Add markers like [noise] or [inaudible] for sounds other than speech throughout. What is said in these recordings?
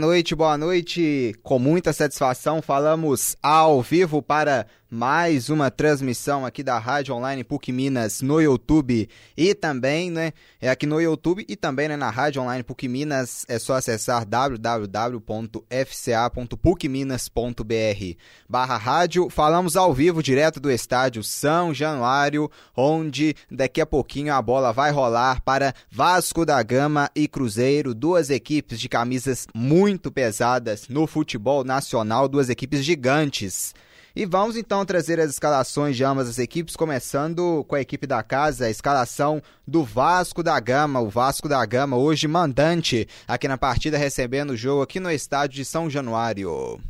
Noite, boa noite. Com muita satisfação, falamos ao vivo para mais uma transmissão aqui da Rádio Online PUC Minas no YouTube e também, né, é aqui no YouTube e também né, na Rádio Online PUC Minas, é só acessar www.fca.pucminas.br barra rádio. Falamos ao vivo direto do estádio São Januário, onde daqui a pouquinho a bola vai rolar para Vasco da Gama e Cruzeiro, duas equipes de camisas muito pesadas no futebol nacional, duas equipes gigantes. E vamos então trazer as escalações de ambas as equipes, começando com a equipe da casa, a escalação do Vasco da Gama. O Vasco da Gama hoje mandante aqui na partida, recebendo o jogo aqui no estádio de São Januário.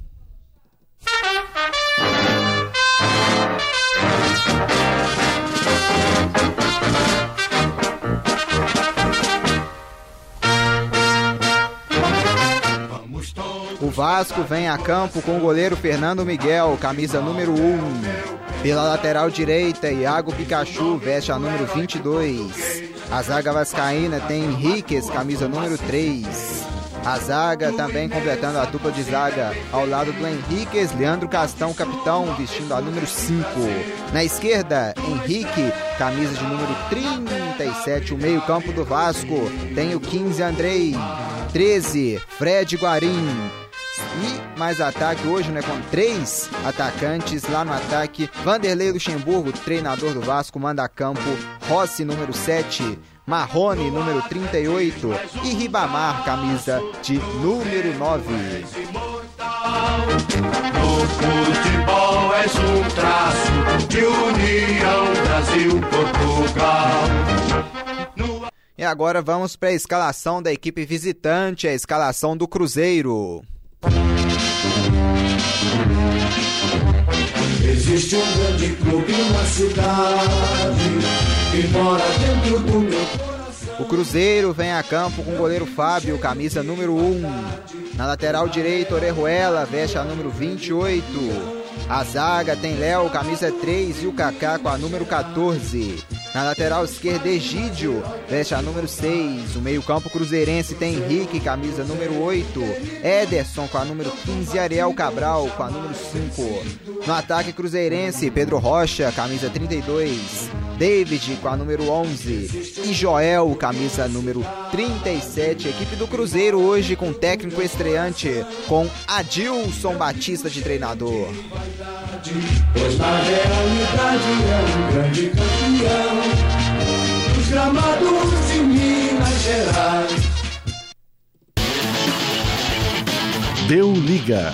[laughs] O Vasco vem a campo com o goleiro Fernando Miguel, camisa número 1. Pela lateral direita, Iago Pikachu veste a número 22. A zaga vascaína tem Henriquez, camisa número 3. A zaga também completando a dupla de zaga ao lado do Henriquez, Leandro Castão, capitão, vestindo a número 5. Na esquerda, Henrique, camisa de número 37. O meio-campo do Vasco tem o 15 Andrei, 13 Fred Guarim, mais ataque hoje, né? Com três atacantes lá no ataque. Vanderlei Luxemburgo, treinador do Vasco, manda a campo. Rossi, número 7. Marrone, número 38. E Ribamar, camisa de número 9. No futebol um traço de união Brasil-Portugal. E agora vamos para a escalação da equipe visitante, a escalação do Cruzeiro. Existe um grande clube na cidade que mora dentro do meu. O Cruzeiro vem a campo com o goleiro Fábio, camisa número 1. Na lateral direita, Orejuela veste a número 28. A zaga tem Léo, camisa 3 e o Kaká com a número 14. Na lateral esquerda, Egídio, veste a número 6. O meio-campo cruzeirense tem Henrique, camisa número 8. Ederson com a número 15 e Ariel Cabral com a número 5. No ataque cruzeirense, Pedro Rocha, camisa 32. David com a número 11 e Joel, camisa número 37. Equipe do Cruzeiro hoje com técnico estreante com Adilson Batista de treinador. Pois na realidade é um grande campeão dos gramados de Minas Gerais. Deu liga.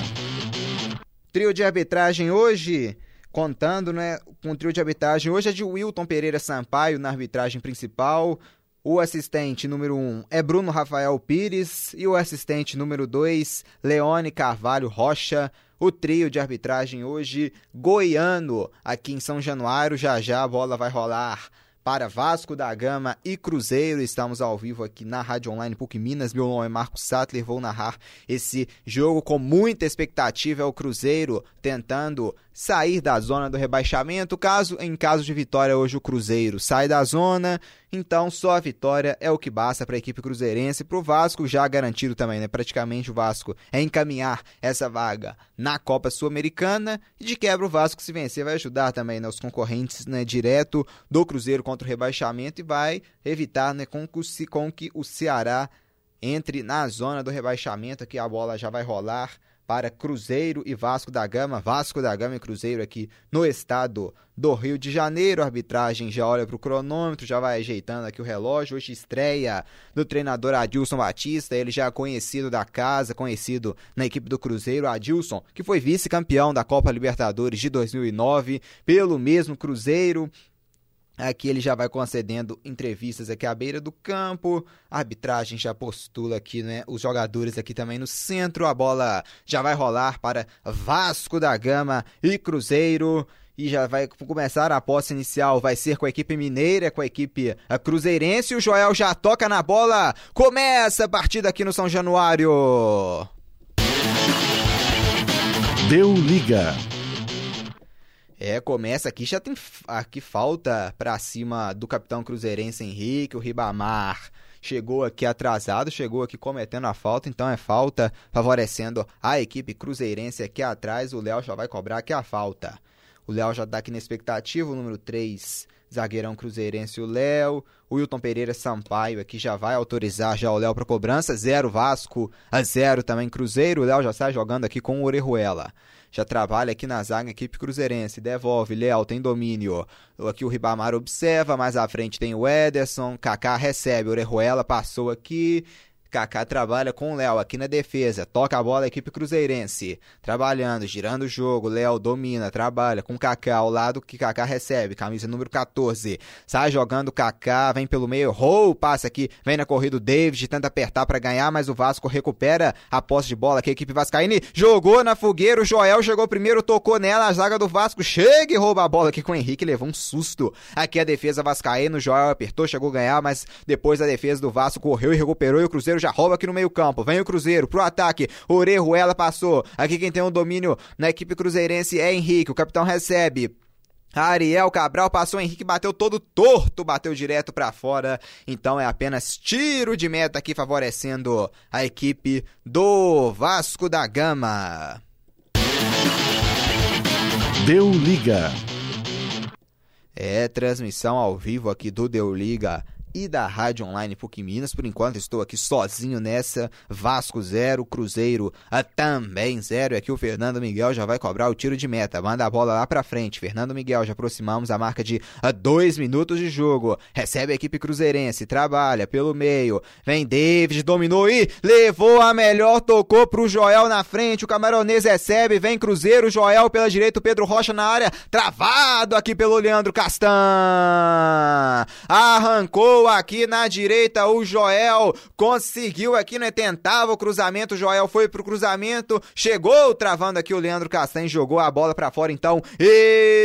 Trio de arbitragem hoje, contando né, com o trio de arbitragem. Hoje é de Wilton Pereira Sampaio na arbitragem principal. O assistente número 1 um é Bruno Rafael Pires e o assistente número 2, Leone Carvalho Rocha. O trio de arbitragem hoje, goiano, aqui em São Januário. Já já a bola vai rolar para Vasco da Gama e Cruzeiro. Estamos ao vivo aqui na Rádio Online PUC Minas. Meu nome é Marcos Sattler. Vou narrar esse jogo com muita expectativa. É o Cruzeiro tentando sair da zona do rebaixamento. Caso em caso de vitória hoje o Cruzeiro sai da zona, então só a vitória é o que basta para a equipe cruzeirense, para o Vasco já garantido também, né? Praticamente o Vasco é encaminhar essa vaga na Copa Sul-Americana e de quebra o Vasco se vencer vai ajudar também né, os concorrentes né, direto do Cruzeiro contra o rebaixamento e vai evitar né, com, com que o Ceará entre na zona do rebaixamento, aqui a bola já vai rolar para Cruzeiro e Vasco da Gama. Vasco da Gama e Cruzeiro aqui no estado do Rio de Janeiro. A arbitragem já olha para o cronômetro, já vai ajeitando aqui o relógio. Hoje estreia do treinador Adilson Batista, ele já é conhecido da casa, conhecido na equipe do Cruzeiro. Adilson, que foi vice-campeão da Copa Libertadores de 2009 pelo mesmo Cruzeiro. Aqui ele já vai concedendo entrevistas aqui à beira do campo. A arbitragem já postula aqui, né? Os jogadores aqui também no centro. A bola já vai rolar para Vasco da Gama e Cruzeiro. E já vai começar a posse inicial. Vai ser com a equipe mineira, com a equipe cruzeirense. O Joel já toca na bola. Começa a partida aqui no São Januário. Deu liga. É, começa aqui, já tem aqui falta pra cima do capitão cruzeirense Henrique, o Ribamar chegou aqui atrasado, chegou aqui cometendo a falta, então é falta favorecendo a equipe cruzeirense aqui atrás. O Léo já vai cobrar aqui a falta. O Léo já tá aqui na expectativa, o número 3, zagueirão cruzeirense, o Léo. O Wilton Pereira Sampaio aqui já vai autorizar já o Léo para cobrança. Zero Vasco, a zero também Cruzeiro. O Léo já está jogando aqui com o Orejuela já trabalha aqui na zaga, equipe cruzeirense, devolve, Léo tem domínio. Aqui o Ribamar observa, mais à frente tem o Ederson, Kaká recebe, Orejuela passou aqui, Kaká trabalha com o Léo aqui na defesa, toca a bola a equipe cruzeirense, trabalhando, girando o jogo, Léo domina, trabalha com Kaká ao lado que Kaká recebe, camisa número 14, sai jogando Kaká, vem pelo meio, rou, passa aqui, vem na corrida o David, tenta apertar para ganhar, mas o Vasco recupera a posse de bola que a equipe vascaíne jogou na fogueira, o Joel chegou primeiro, tocou nela, a zaga do Vasco chega e rouba a bola aqui com o Henrique, levou um susto. Aqui a defesa vascaína, o Joel apertou, chegou a ganhar, mas depois a defesa do Vasco correu e recuperou e o Cruzeiro já rouba aqui no meio-campo. Vem o Cruzeiro pro ataque. Orejuela passou. Aqui quem tem o um domínio na equipe cruzeirense é Henrique. O capitão recebe. Ariel Cabral passou, Henrique bateu todo torto, bateu direto para fora. Então é apenas tiro de meta aqui favorecendo a equipe do Vasco da Gama. Deu liga. É transmissão ao vivo aqui do Deu Liga e da Rádio Online PUC Minas. Por enquanto estou aqui sozinho nessa. Vasco zero, Cruzeiro ah, também zero. E aqui o Fernando Miguel já vai cobrar o tiro de meta. Manda a bola lá pra frente. Fernando Miguel, já aproximamos a marca de ah, dois minutos de jogo. Recebe a equipe cruzeirense, trabalha pelo meio. Vem David, dominou e levou a melhor, tocou pro Joel na frente. O camaronês recebe, vem Cruzeiro, Joel pela direita, o Pedro Rocha na área. Travado aqui pelo Leandro Castan. Arrancou aqui na direita o Joel, conseguiu aqui, né? Tentava o cruzamento, o Joel foi pro cruzamento, chegou travando aqui o Leandro Castanho, jogou a bola para fora, então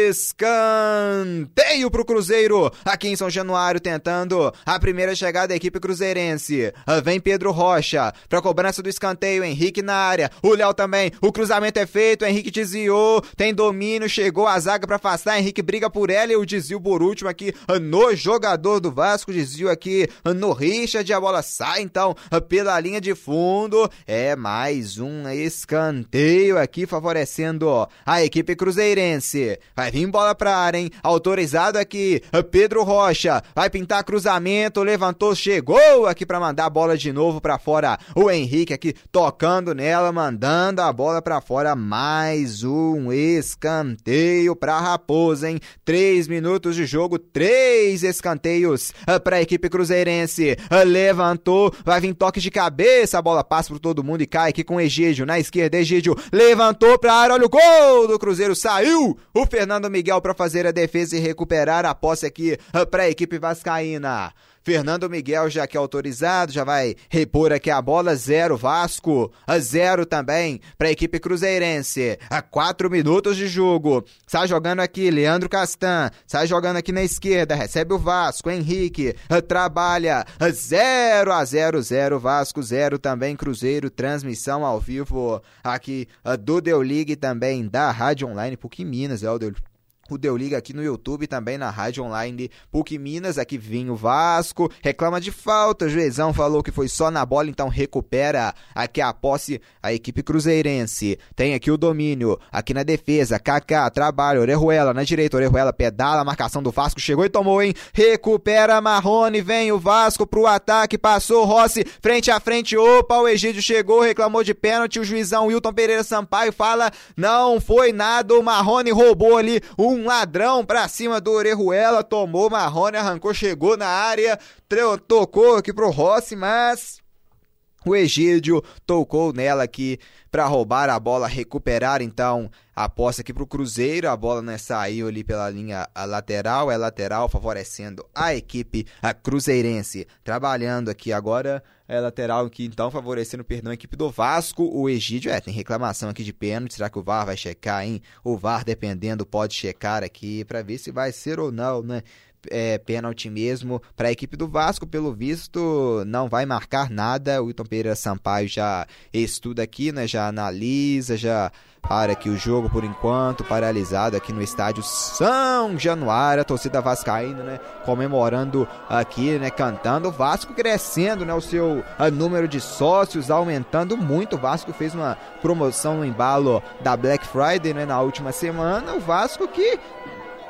escanteio pro Cruzeiro, aqui em São Januário tentando a primeira chegada da equipe cruzeirense. Vem Pedro Rocha pra cobrança do escanteio, Henrique na área, o Léo também, o cruzamento é feito, Henrique desviou, tem domínio, chegou a zaga para afastar, Henrique briga por ela e o desvio por último aqui no jogador do Vasco, desvio desvio aqui no Richard, a bola sai então pela linha de fundo. É mais um escanteio aqui favorecendo a equipe cruzeirense. Vai vir bola pra área, hein? Autorizado aqui, Pedro Rocha. Vai pintar cruzamento, levantou, chegou aqui para mandar a bola de novo para fora. O Henrique aqui tocando nela, mandando a bola para fora. Mais um escanteio pra Raposa, hein? Três minutos de jogo, três escanteios para a equipe cruzeirense. Levantou, vai vir toque de cabeça, a bola passa por todo mundo e cai aqui com Egídio. Na esquerda, Egídio levantou pra área, olha o gol do Cruzeiro, saiu o Fernando Miguel para fazer a defesa e recuperar a posse aqui para a equipe vascaína. Fernando Miguel já que é autorizado, já vai repor aqui a bola. Zero Vasco, a zero também para a equipe cruzeirense. A quatro minutos de jogo. Sai jogando aqui Leandro Castan, sai jogando aqui na esquerda, recebe o Vasco, Henrique, trabalha. 0 a 0 0 Vasco, 0 também Cruzeiro. Transmissão ao vivo aqui do Deu League também da Rádio Online PUC Minas, é o Deu o Deu Liga aqui no YouTube, também na rádio online PUC Minas, aqui Vinho Vasco, reclama de falta, o Juizão falou que foi só na bola, então recupera. Aqui a posse a equipe cruzeirense, tem aqui o domínio, aqui na defesa, Kaká, trabalho, Orejuela na direita, Orejuela pedala, marcação do Vasco, chegou e tomou, hein, recupera Marrone, vem o Vasco pro ataque, passou Rossi, frente a frente, opa, o Egídio chegou, reclamou de pênalti, o Juizão Wilton Pereira Sampaio fala, não foi nada, o Marrone roubou ali um um ladrão pra cima do Orejuela, tomou Marrone, arrancou, chegou na área, tocou aqui pro Rossi, mas o Egídio tocou nela aqui para roubar a bola, recuperar então a posse aqui para o Cruzeiro. A bola né, saiu ali pela linha lateral, é lateral, favorecendo a equipe a cruzeirense. Trabalhando aqui agora, é lateral aqui então, favorecendo, perdão, a equipe do Vasco. O Egídio, é, tem reclamação aqui de pênalti. Será que o VAR vai checar, hein? O VAR, dependendo, pode checar aqui para ver se vai ser ou não, né? É, pênalti mesmo. Para a equipe do Vasco. Pelo visto, não vai marcar nada. O Wilton Pereira Sampaio já estuda aqui, né? Já analisa, já para aqui o jogo por enquanto, paralisado aqui no estádio São Januário, a torcida vascaína, né, comemorando aqui, né, cantando, o Vasco crescendo, né, o seu número de sócios aumentando muito, o Vasco fez uma promoção no embalo da Black Friday, né, na última semana, o Vasco que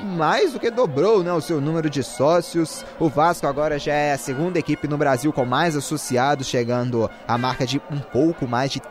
mais do que dobrou né, o seu número de sócios. O Vasco agora já é a segunda equipe no Brasil com mais associados, chegando à marca de um pouco mais de,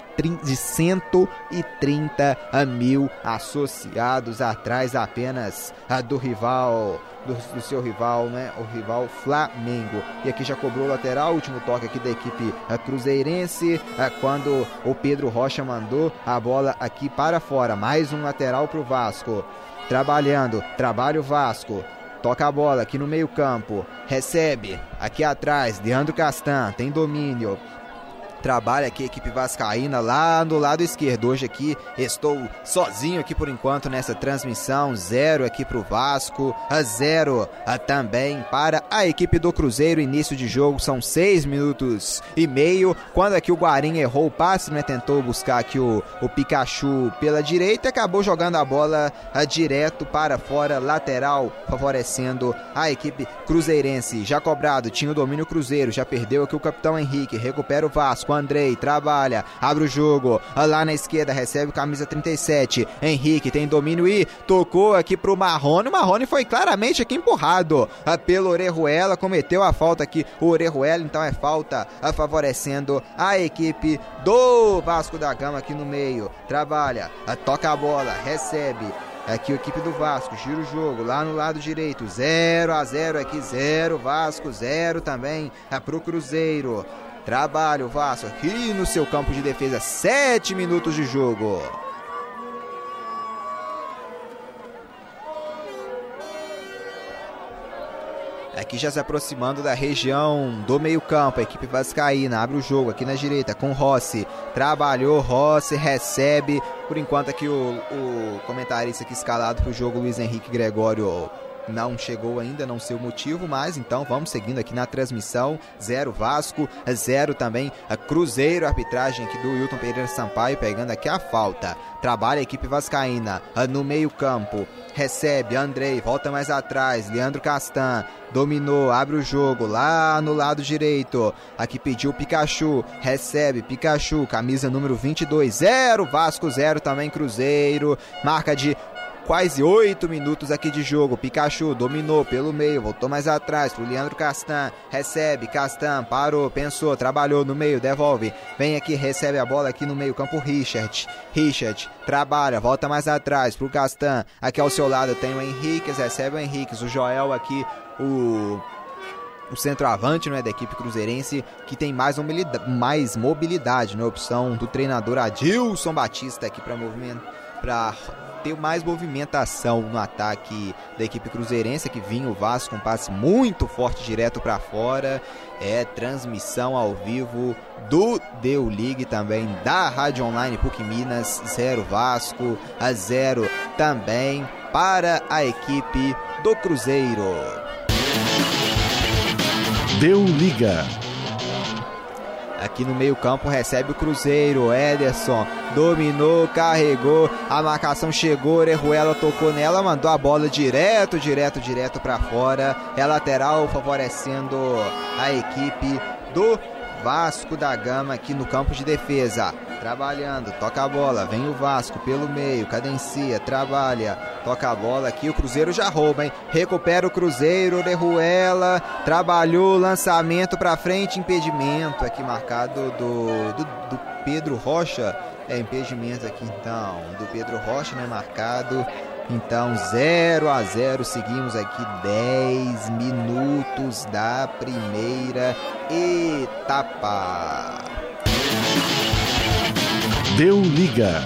de 130 mil associados, atrás apenas do rival do, do, seu rival, né? O rival Flamengo. E aqui já cobrou o lateral, último toque aqui da equipe cruzeirense, quando o Pedro Rocha mandou a bola aqui para fora. Mais um lateral para o Vasco. Trabalhando, trabalha o Vasco. Toca a bola aqui no meio-campo. Recebe aqui atrás. Leandro Castan tem domínio trabalha aqui a equipe vascaína lá no lado esquerdo. Hoje aqui estou sozinho aqui por enquanto nessa transmissão. Zero aqui para o Vasco, a zero a também para a equipe do Cruzeiro. Início de jogo são seis minutos e meio. Quando aqui o Guarim errou o passe, né, tentou buscar aqui o, o Pikachu pela direita, acabou jogando a bola a, direto para fora, lateral, favorecendo a equipe cruzeirense. Já cobrado, tinha o domínio Cruzeiro, já perdeu aqui o capitão Henrique, recupera o Vasco com Andrei, trabalha, abre o jogo, lá na esquerda recebe camisa 37, Henrique tem domínio e tocou aqui pro Marrone, o Marrone foi claramente aqui empurrado ah, pelo Orejuela, cometeu a falta aqui, o Orejuela, então é falta ah, favorecendo a equipe do Vasco da Gama aqui no meio, trabalha, ah, toca a bola, recebe, Aqui a equipe do Vasco, gira o jogo lá no lado direito, 0 a 0 aqui, 0 Vasco, 0 também é pro Cruzeiro. Trabalho Vasco aqui no seu campo de defesa, 7 minutos de jogo. Aqui já se aproximando da região do meio-campo, a equipe vascaína abre o jogo aqui na direita com Rossi. Trabalhou, Rossi recebe. Por enquanto aqui o, o comentarista aqui escalado para o jogo, Luiz Henrique Gregório, não chegou ainda, não sei o motivo, mas então vamos seguindo aqui na transmissão. Zero Vasco, zero também Cruzeiro, arbitragem aqui do Wilton Pereira Sampaio, pegando aqui a falta. Trabalha a equipe vascaína no meio-campo. Recebe Andrei, volta mais atrás. Leandro Castan dominou, abre o jogo lá no lado direito. Aqui pediu Pikachu, recebe Pikachu, camisa número 22, 0 Vasco 0 também Cruzeiro. Marca de quase 8 minutos aqui de jogo. Pikachu dominou pelo meio, voltou mais atrás pro Leandro Castan. Recebe, Castan parou, pensou, trabalhou no meio, devolve. Vem aqui, recebe a bola aqui no meio campo. Richard. Richard trabalha, volta mais atrás pro Castan. Aqui ao seu lado tem o Henrique, recebe o Henrique. O Joel aqui, o o centroavante é da equipe cruzeirense, que tem mais mobilidade, mais mobilidade né? opção do treinador Adilson Batista aqui para movimento, para ter mais movimentação no ataque da equipe cruzeirense, que vinha o Vasco, um passe muito forte direto para fora. É transmissão ao vivo do Deu League também da Rádio Online PUC Minas, 0 Vasco a 0 também para a equipe do Cruzeiro. Deu Liga. Aqui no meio-campo recebe o Cruzeiro. Ederson dominou, carregou. A marcação chegou. Orejuela tocou nela, mandou a bola direto, direto, direto para fora. É lateral favorecendo a equipe do Vasco da Gama aqui no campo de defesa. Trabalhando, toca a bola, vem o Vasco pelo meio, cadencia, trabalha, toca a bola aqui, o Cruzeiro já rouba, hein? Recupera o Cruzeiro, Orejuela, trabalhou, lançamento pra frente, impedimento aqui marcado do, do, do Pedro Rocha. É impedimento aqui então, do Pedro Rocha, né? Marcado. Então, 0 a 0, seguimos aqui 10 minutos da primeira etapa. Deu liga.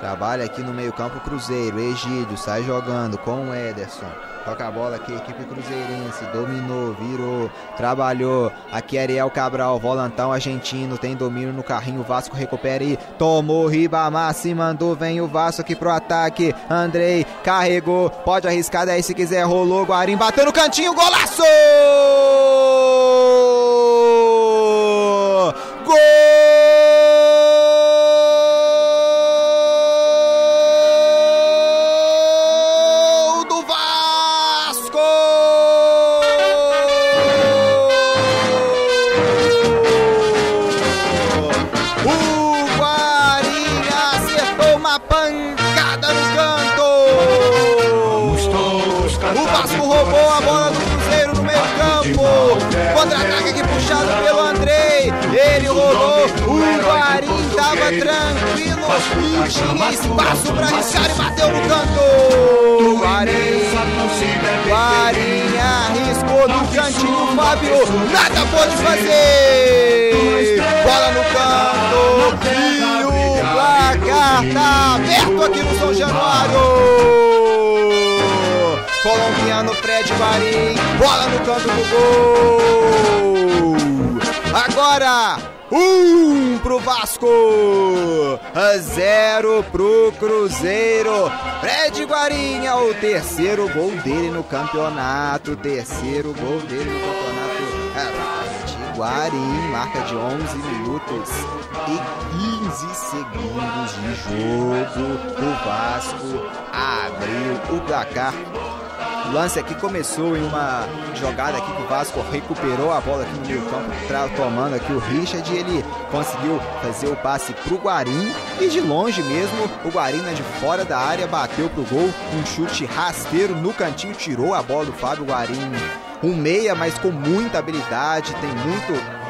Trabalha aqui no meio-campo Cruzeiro. Egídio sai jogando com o Ederson. Toca a bola aqui, equipe cruzeirense. Dominou, virou, trabalhou. Aqui Ariel Cabral, volantão argentino. Tem domínio no carrinho. Vasco recupera e tomou. Ribamar se mandou. Vem o Vasco aqui pro ataque. Andrei carregou. Pode arriscar daí se quiser. Rolou. Guarim bateu no cantinho. Golaço! tranquilo espaço pra arriscar e bateu no canto. Guarim, Guarim arriscou no cantinho, Fábio nada pode fazer. Bola no canto e o placar tá aberto aqui no São Januário. Colombiano Fred Guarim, bola no canto do gol. Agora um pro Vasco, zero pro Cruzeiro. Fred Guarinha, o terceiro gol dele no campeonato, terceiro gol dele no campeonato. Fred Guarim, marca de 11 minutos e 15 segundos de jogo. O Vasco abriu o placar lance aqui começou em uma jogada aqui que o Vasco recuperou a bola aqui no meio campo, tomando aqui o Richard ele conseguiu fazer o passe pro Guarim e de longe mesmo o Guarim né, de fora da área bateu pro gol, um chute rasteiro no cantinho, tirou a bola do Fábio Guarim. Um meia, mas com muita habilidade, tem muito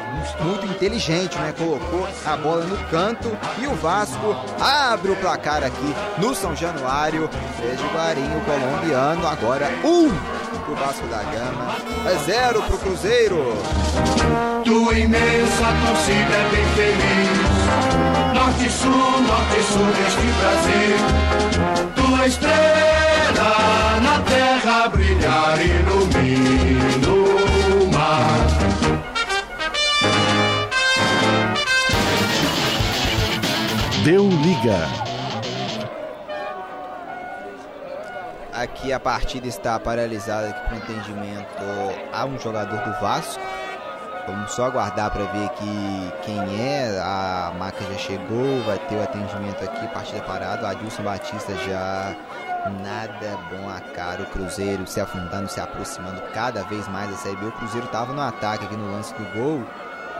muito inteligente, né? Colocou a bola no canto e o Vasco abre o placar aqui no São Januário. Sérgio Guarinho, colombiano, agora um pro Vasco da Gama, é zero pro Cruzeiro. Tua imensa torcida é bem feliz. Norte, sul, norte, sul deste Brasil. Tua estrela na terra brilhar ilumina Deu liga. Aqui a partida está paralisada aqui para entendimento a um jogador do Vasco. Vamos só aguardar para ver aqui quem é. A marca já chegou, vai ter o atendimento aqui, partida parada. O Adilson Batista já nada bom a cara. O Cruzeiro se afundando, se aproximando cada vez mais da Série B. O Cruzeiro estava no ataque aqui no lance do gol.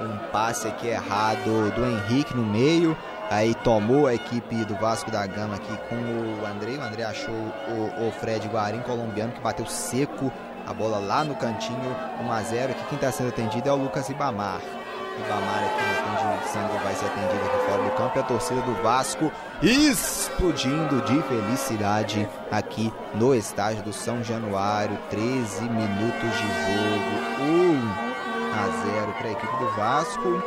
Um passe aqui errado do Henrique no meio. Aí tomou a equipe do Vasco da Gama aqui com o André. O André achou o, o Fred Guarim, colombiano, que bateu seco a bola lá no cantinho, 1 a 0 Aqui quem está sendo atendido é o Lucas Ibamar. Ibamar aqui sendo, vai ser atendido aqui fora do campo. E a torcida do Vasco explodindo de felicidade aqui no estádio do São Januário. 13 minutos de jogo, 1 a 0 para a equipe do Vasco.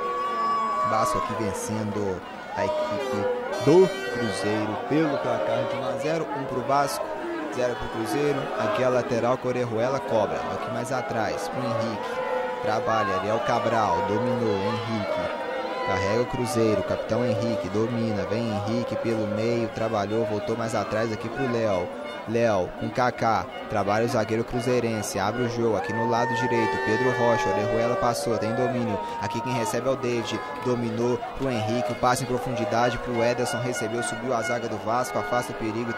Vasco aqui vencendo a equipe do Cruzeiro pelo placar de 1 a 0, 1 para o Vasco, 0 para o Cruzeiro. Aqui a lateral que cobra, aqui mais atrás para o Henrique. Trabalha, Ariel Cabral, dominou, Henrique. Carrega o Cruzeiro, capitão Henrique, domina, vem Henrique pelo meio, trabalhou, voltou mais atrás aqui pro Léo. Léo com Kaká, trabalha o zagueiro cruzeirense, abre o jogo aqui no lado direito, Pedro Rocha, Orejuela passou, tem domínio, aqui quem recebe é o David, dominou pro Henrique, o passe em profundidade pro Ederson, recebeu, subiu a zaga do Vasco, afasta o perigo,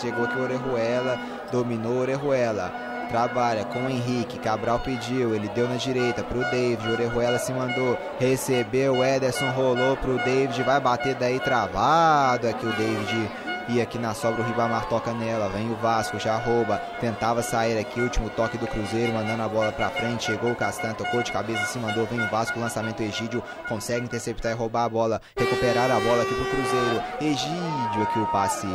chegou aqui o Orejuela, dominou Orejuela, Trabalha com o Henrique, Cabral pediu, ele deu na direita pro David, Orejuela se mandou, recebeu, Ederson rolou pro David, vai bater daí travado. Aqui o David e aqui na sobra o Ribamar toca nela, vem o Vasco, já rouba, tentava sair aqui, último toque do Cruzeiro, mandando a bola pra frente, chegou o Castanho, tocou de cabeça, se mandou, vem o Vasco, lançamento Egídio, consegue interceptar e roubar a bola, recuperar a bola aqui pro Cruzeiro, Egídio aqui o passe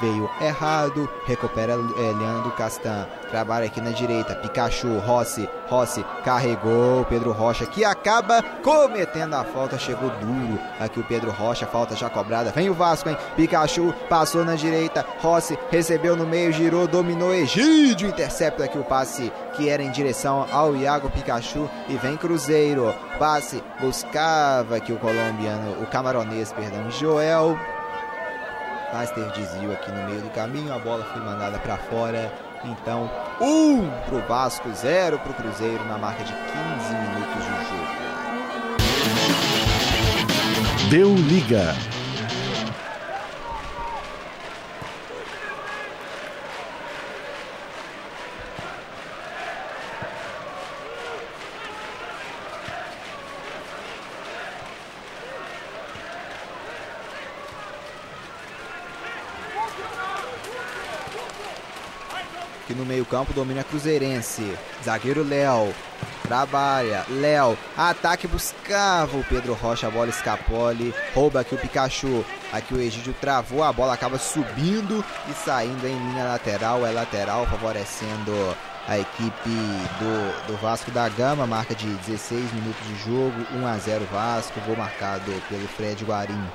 veio errado, recupera é, Leandro Castan, trabalha aqui na direita, Pikachu, Rossi, Rossi carregou. Pedro Rocha que acaba cometendo a falta. Chegou duro aqui o Pedro Rocha. Falta já cobrada. Vem o Vasco, hein? Pikachu passou na direita. Rossi recebeu no meio, girou, dominou. Egídio intercepta aqui o passe que era em direção ao Iago Pikachu. E vem Cruzeiro. Passe buscava aqui o colombiano, o camaronês, perdão, Joel mas teve desvio aqui no meio do caminho, a bola foi mandada para fora. Então, 1 um pro Vasco, 0 pro Cruzeiro na marca de 15 minutos de jogo. Deu liga. No meio-campo domina Cruzeirense. Zagueiro Léo. Trabalha. Léo. Ataque buscava o Pedro Rocha. A bola escapou. Rouba aqui o Pikachu. Aqui o Egídio travou. A bola acaba subindo e saindo em linha lateral. É lateral, favorecendo a equipe do, do Vasco da Gama. Marca de 16 minutos de jogo. 1 a 0 Vasco. Gol marcado pelo Fred Guarim.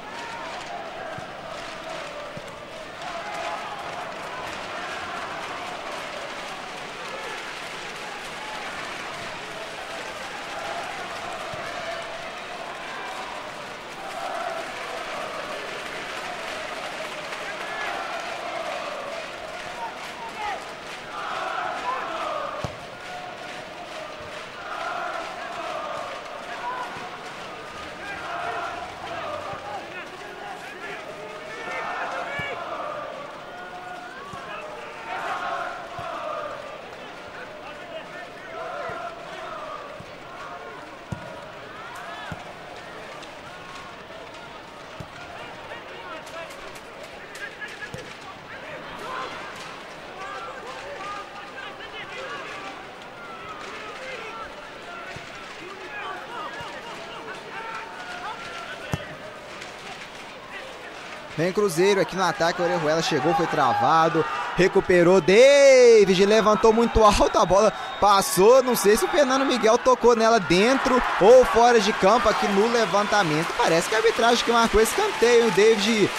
Vem Cruzeiro aqui no ataque, o Orejuela chegou, foi travado, recuperou, David levantou muito alto, a bola passou, não sei se o Fernando Miguel tocou nela dentro ou fora de campo aqui no levantamento. Parece que a arbitragem que marcou esse canteio, o David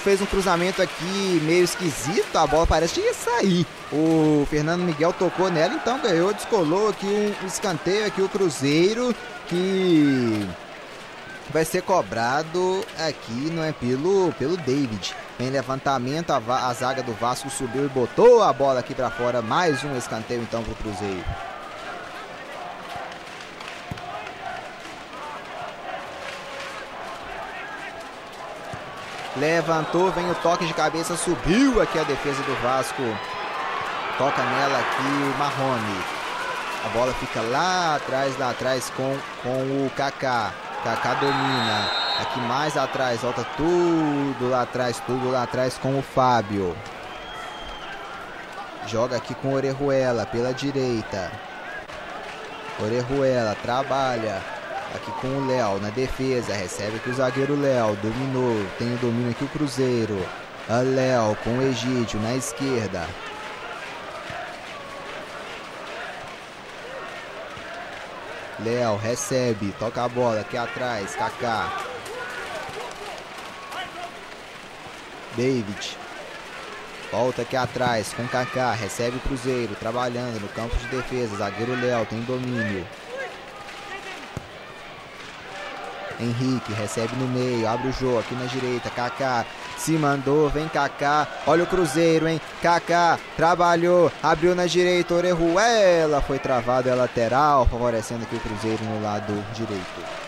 fez um cruzamento aqui meio esquisito, a bola parece que ia sair. O Fernando Miguel tocou nela, então ganhou, descolou aqui um escanteio aqui o Cruzeiro que vai ser cobrado aqui, não é pelo, pelo David. Em levantamento, a, a zaga do Vasco subiu e botou a bola aqui para fora. Mais um escanteio então para o Cruzeiro. Levantou, vem o toque de cabeça, subiu aqui a defesa do Vasco. Toca nela aqui o Marrone. A bola fica lá atrás, lá atrás com, com o Kaká. Kaká domina. Aqui mais atrás, volta tudo lá atrás, tudo lá atrás com o Fábio. Joga aqui com o Orejuela pela direita. Orejuela trabalha aqui com o Léo na defesa. Recebe aqui o zagueiro Léo. Dominou. Tem o domínio aqui o Cruzeiro. A Léo com o Egídio na esquerda. Léo recebe, toca a bola aqui atrás, Kaká. David. Volta aqui atrás com Kaká, recebe o Cruzeiro, trabalhando no campo de defesa. Zagueiro Léo tem domínio. Henrique recebe no meio, abre o jogo aqui na direita. Kaká se mandou, vem Kaká. Olha o Cruzeiro, hein? Kaká trabalhou, abriu na direita. Orejuela foi travado, é lateral, favorecendo aqui o Cruzeiro no lado direito.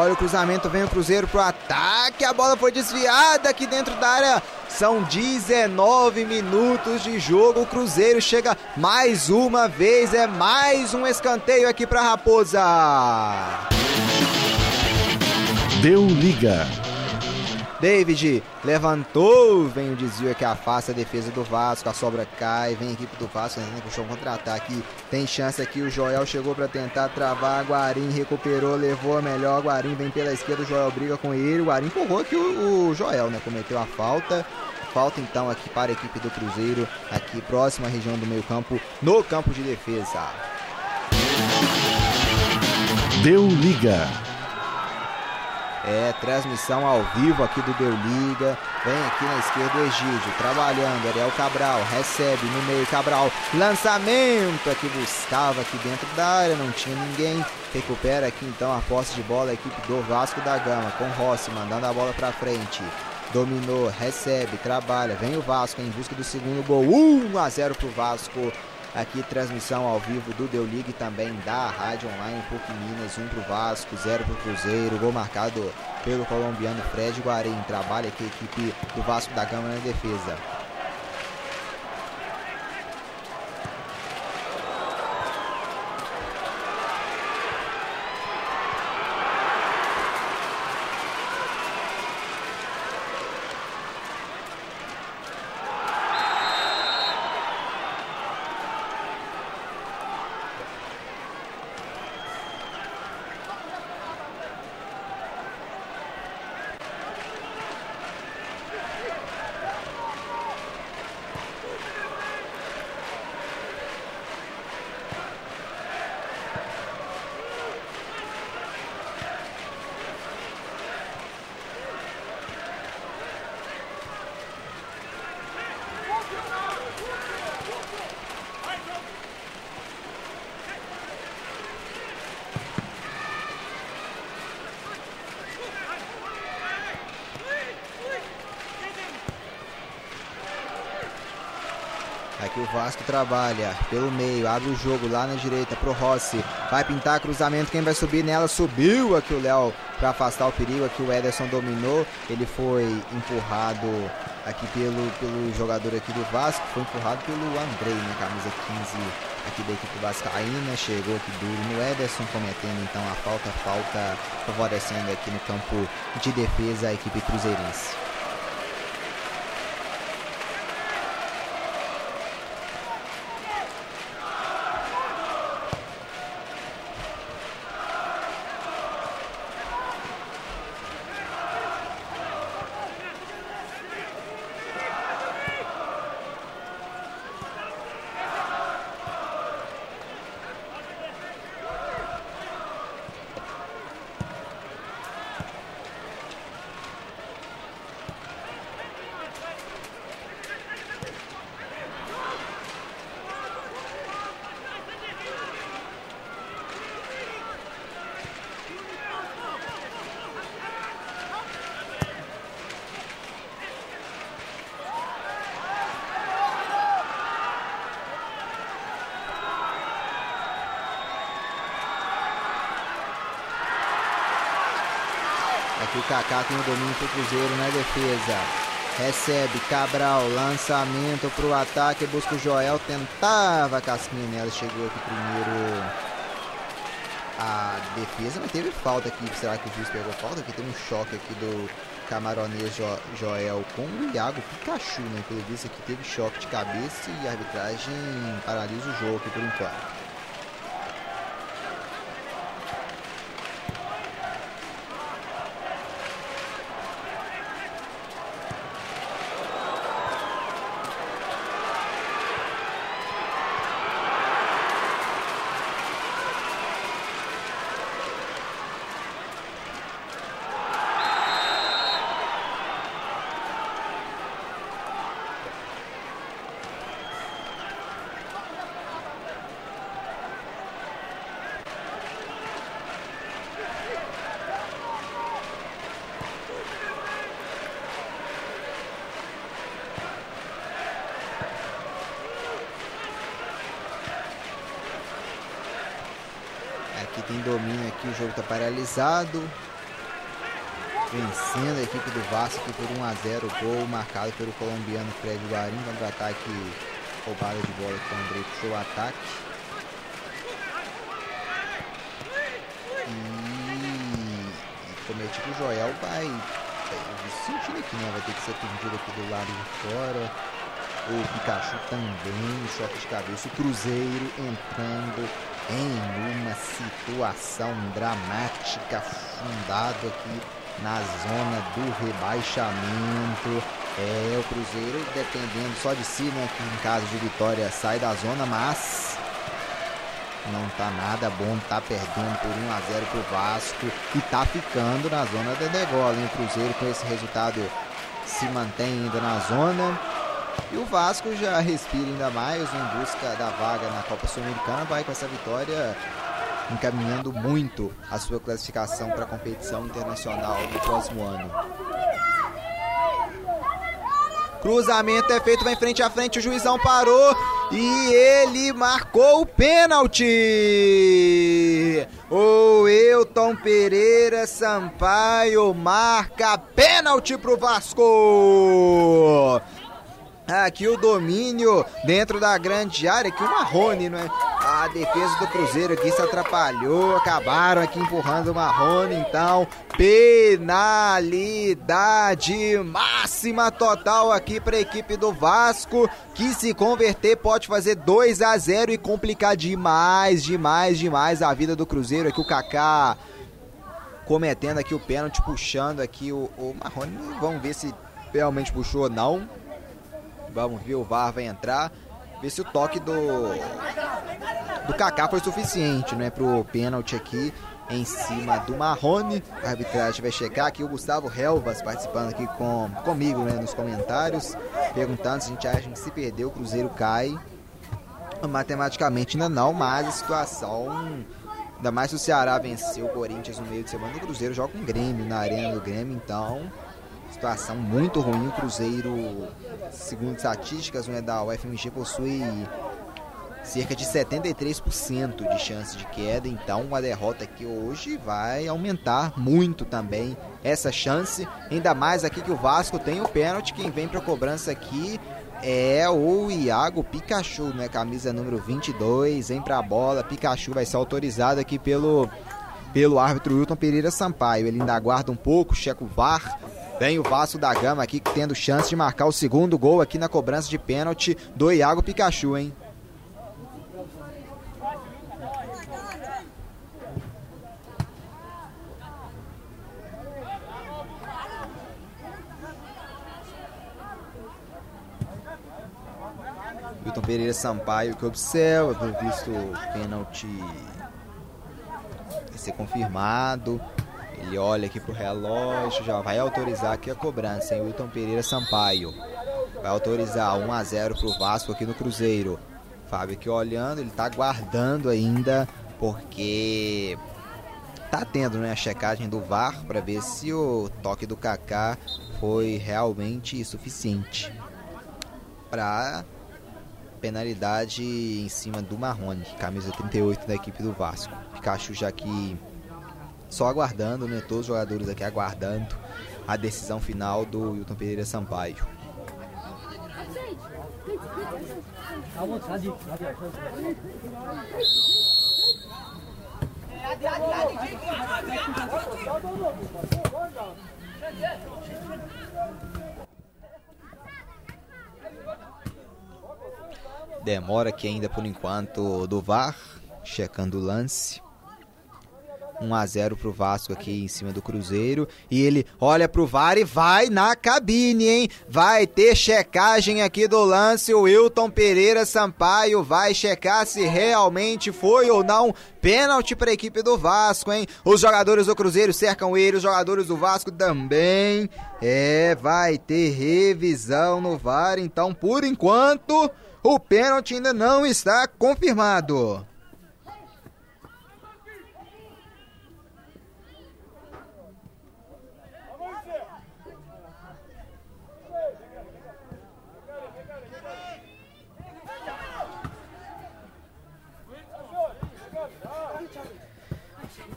Olha o cruzamento, vem o Cruzeiro pro ataque. A bola foi desviada aqui dentro da área. São 19 minutos de jogo. O Cruzeiro chega mais uma vez. É mais um escanteio aqui para Raposa. Deu liga. David levantou, vem o desvio que afasta a defesa do Vasco, a sobra cai, vem a equipe do Vasco, né, puxou um contra-ataque, tem chance aqui, o Joel chegou para tentar travar, Guarim recuperou, levou a melhor, Guarim vem pela esquerda, o Joel briga com ele, Guarim empurrou aqui o, o Joel, né, cometeu a falta, falta então aqui para a equipe do Cruzeiro, aqui próxima região do meio campo, no campo de defesa. Deu liga. É, transmissão ao vivo aqui do Deu Liga. Vem aqui na esquerda o Egídio, trabalhando. Ariel Cabral recebe no meio. Cabral, lançamento aqui, buscava aqui dentro da área, não tinha ninguém. Recupera aqui então a posse de bola a equipe do Vasco da Gama, com Rossi mandando a bola para frente. Dominou, recebe, trabalha. Vem o Vasco em busca do segundo gol. 1 a 0 pro Vasco. Aqui transmissão ao vivo do Deu Ligue também da Rádio Online PUC Minas, 1 um pro Vasco, 0 pro Cruzeiro, gol marcado pelo colombiano Fred Guarim. Trabalha aqui a equipe do Vasco da Gama na defesa. Aqui o Vasco trabalha pelo meio, abre o jogo lá na direita pro Rossi. Vai pintar cruzamento, quem vai subir nela subiu aqui o Léo para afastar o perigo. Aqui o Ederson dominou, ele foi empurrado aqui pelo, pelo jogador aqui do Vasco, foi empurrado pelo Andrei, na né, camisa 15 aqui da equipe vascaína, chegou aqui duro no Ederson, cometendo então a falta, falta favorecendo aqui no campo de defesa a equipe cruzeirense. Kaká tem o domínio pro Cruzeiro na defesa. Recebe Cabral, lançamento pro ataque, busca o Joel, tentava casquinha nela, chegou aqui primeiro a defesa, mas teve falta aqui. Será que o juiz pegou falta? Aqui tem um choque aqui do camaronês jo Joel com o Iago Pikachu, né? Pelo visto aqui teve choque de cabeça e a arbitragem paralisa o jogo aqui por enquanto. Domínio aqui, o jogo está paralisado. Vencendo a equipe do Vasco por 1 a 0 gol marcado pelo colombiano Fred Guarim, contra-ataque roubada de bola que o André puxou o ataque. E, eu o Joel vai sentindo aqui, né? Vai ter que ser atendido aqui do lado de fora. O Pikachu também, choque de cabeça. O Cruzeiro entrando em uma situação dramática, fundado aqui na zona do rebaixamento. É, o Cruzeiro dependendo só de si, né? Que em caso de vitória sai da zona, mas não tá nada bom, tá perdendo por 1 a 0 pro Vasco e tá ficando na zona da degola, hein? O Cruzeiro com esse resultado se mantém ainda na zona. E o Vasco já respira ainda mais em busca da vaga na Copa Sul-Americana, vai com essa vitória encaminhando muito a sua classificação para a competição internacional no próximo ano. Cruzamento é feito, vai frente a frente, o juizão parou e ele marcou o pênalti. O Elton Pereira Sampaio marca pênalti pro Vasco. Aqui o domínio dentro da grande área, que o Marrone, não é? A defesa do Cruzeiro aqui se atrapalhou, acabaram aqui empurrando o Marrone, então penalidade máxima total aqui para a equipe do Vasco, que se converter pode fazer 2 a 0 e complicar demais, demais, demais a vida do Cruzeiro. Aqui o Kaká cometendo aqui o pênalti, puxando aqui o, o Marrone, vamos ver se realmente puxou ou não. Vamos ver, o VAR vai entrar. Ver se o toque do do Kaká foi suficiente, né, pro pênalti aqui em cima do Marrone. A arbitragem vai checar aqui o Gustavo Helvas participando aqui com comigo, né, nos comentários, perguntando se a gente acha que se perder o Cruzeiro cai. Matematicamente ainda não, mas a situação Ainda mais se o Ceará venceu o Corinthians no meio de semana, o Cruzeiro joga com o Grêmio na arena do Grêmio, então situação muito ruim. O Cruzeiro, segundo estatísticas né, da UFMG, possui cerca de 73% de chance de queda. Então, uma derrota aqui hoje vai aumentar muito também essa chance. Ainda mais aqui que o Vasco tem o pênalti. Quem vem para cobrança aqui é o Iago Pikachu, né? Camisa número 22, vem para a bola. Pikachu vai ser autorizado aqui pelo pelo árbitro Wilton Pereira Sampaio. Ele ainda aguarda um pouco, checa o VAR, Vem o Vasco da Gama aqui tendo chance de marcar o segundo gol aqui na cobrança de pênalti do Iago Pikachu, hein? Wilton Pereira Sampaio que observa, pelo visto o pênalti vai ser confirmado. Ele olha aqui pro relógio, já vai autorizar aqui a cobrança, hein? Wilton Pereira Sampaio. Vai autorizar 1 a 0 pro Vasco aqui no Cruzeiro. Fábio aqui olhando, ele tá guardando ainda, porque tá tendo né, a checagem do VAR para ver se o toque do Kaká foi realmente suficiente para penalidade em cima do Marrone, camisa 38 da equipe do Vasco. Pikachu já que só aguardando, né? Todos os jogadores aqui aguardando a decisão final do Wilton Pereira Sampaio. Demora aqui ainda por enquanto do VAR, checando o lance. 1 a 0 pro Vasco aqui em cima do Cruzeiro. E ele olha pro VAR e vai na cabine, hein? Vai ter checagem aqui do lance. O Wilton Pereira Sampaio vai checar se realmente foi ou não pênalti para a equipe do Vasco, hein? Os jogadores do Cruzeiro cercam ele, os jogadores do Vasco também. É, vai ter revisão no VAR. Então, por enquanto, o pênalti ainda não está confirmado.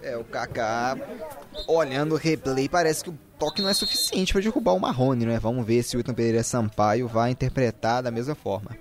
É, o Kaká, olhando o replay, parece que o toque não é suficiente para derrubar o Marrone, né? Vamos ver se o Wilton Pereira Sampaio vai interpretar da mesma forma.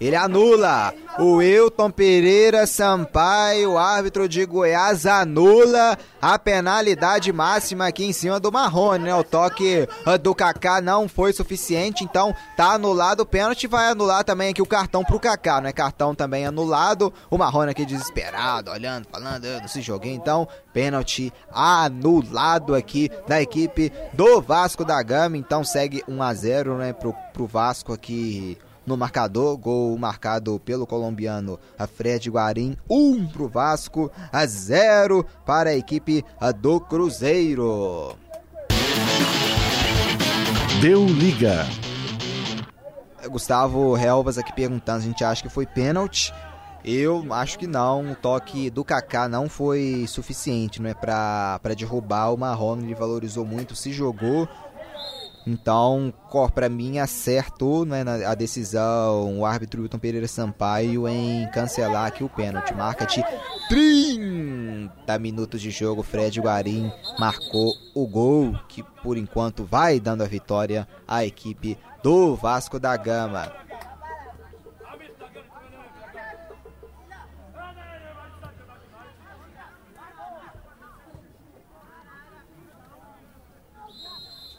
ele anula. O Wilton Pereira Sampaio, árbitro de Goiás, anula a penalidade máxima aqui em cima do Marrone, né? O toque ah, do Kaká não foi suficiente, então tá anulado o pênalti, vai anular também aqui o cartão pro Kaká, né? Cartão também anulado. O Marrone aqui desesperado, olhando, falando, eu não se joguei, então pênalti anulado aqui da equipe do Vasco da Gama, então segue 1 a 0, né, pro, pro Vasco aqui no marcador. Gol marcado pelo colombiano Fred Guarim. 1 um para o Vasco, a 0 para a equipe do Cruzeiro. Deu liga. Gustavo Helvas aqui perguntando, a gente acha que foi pênalti. Eu acho que não, o toque do Kaká não foi suficiente, não é para derrubar o Marrone, ele valorizou muito, se jogou, então, para mim, acertou né, a decisão o árbitro Wilton Pereira Sampaio em cancelar aqui o pênalti. Marca de 30 minutos de jogo. Fred Guarim marcou o gol, que por enquanto vai dando a vitória à equipe do Vasco da Gama.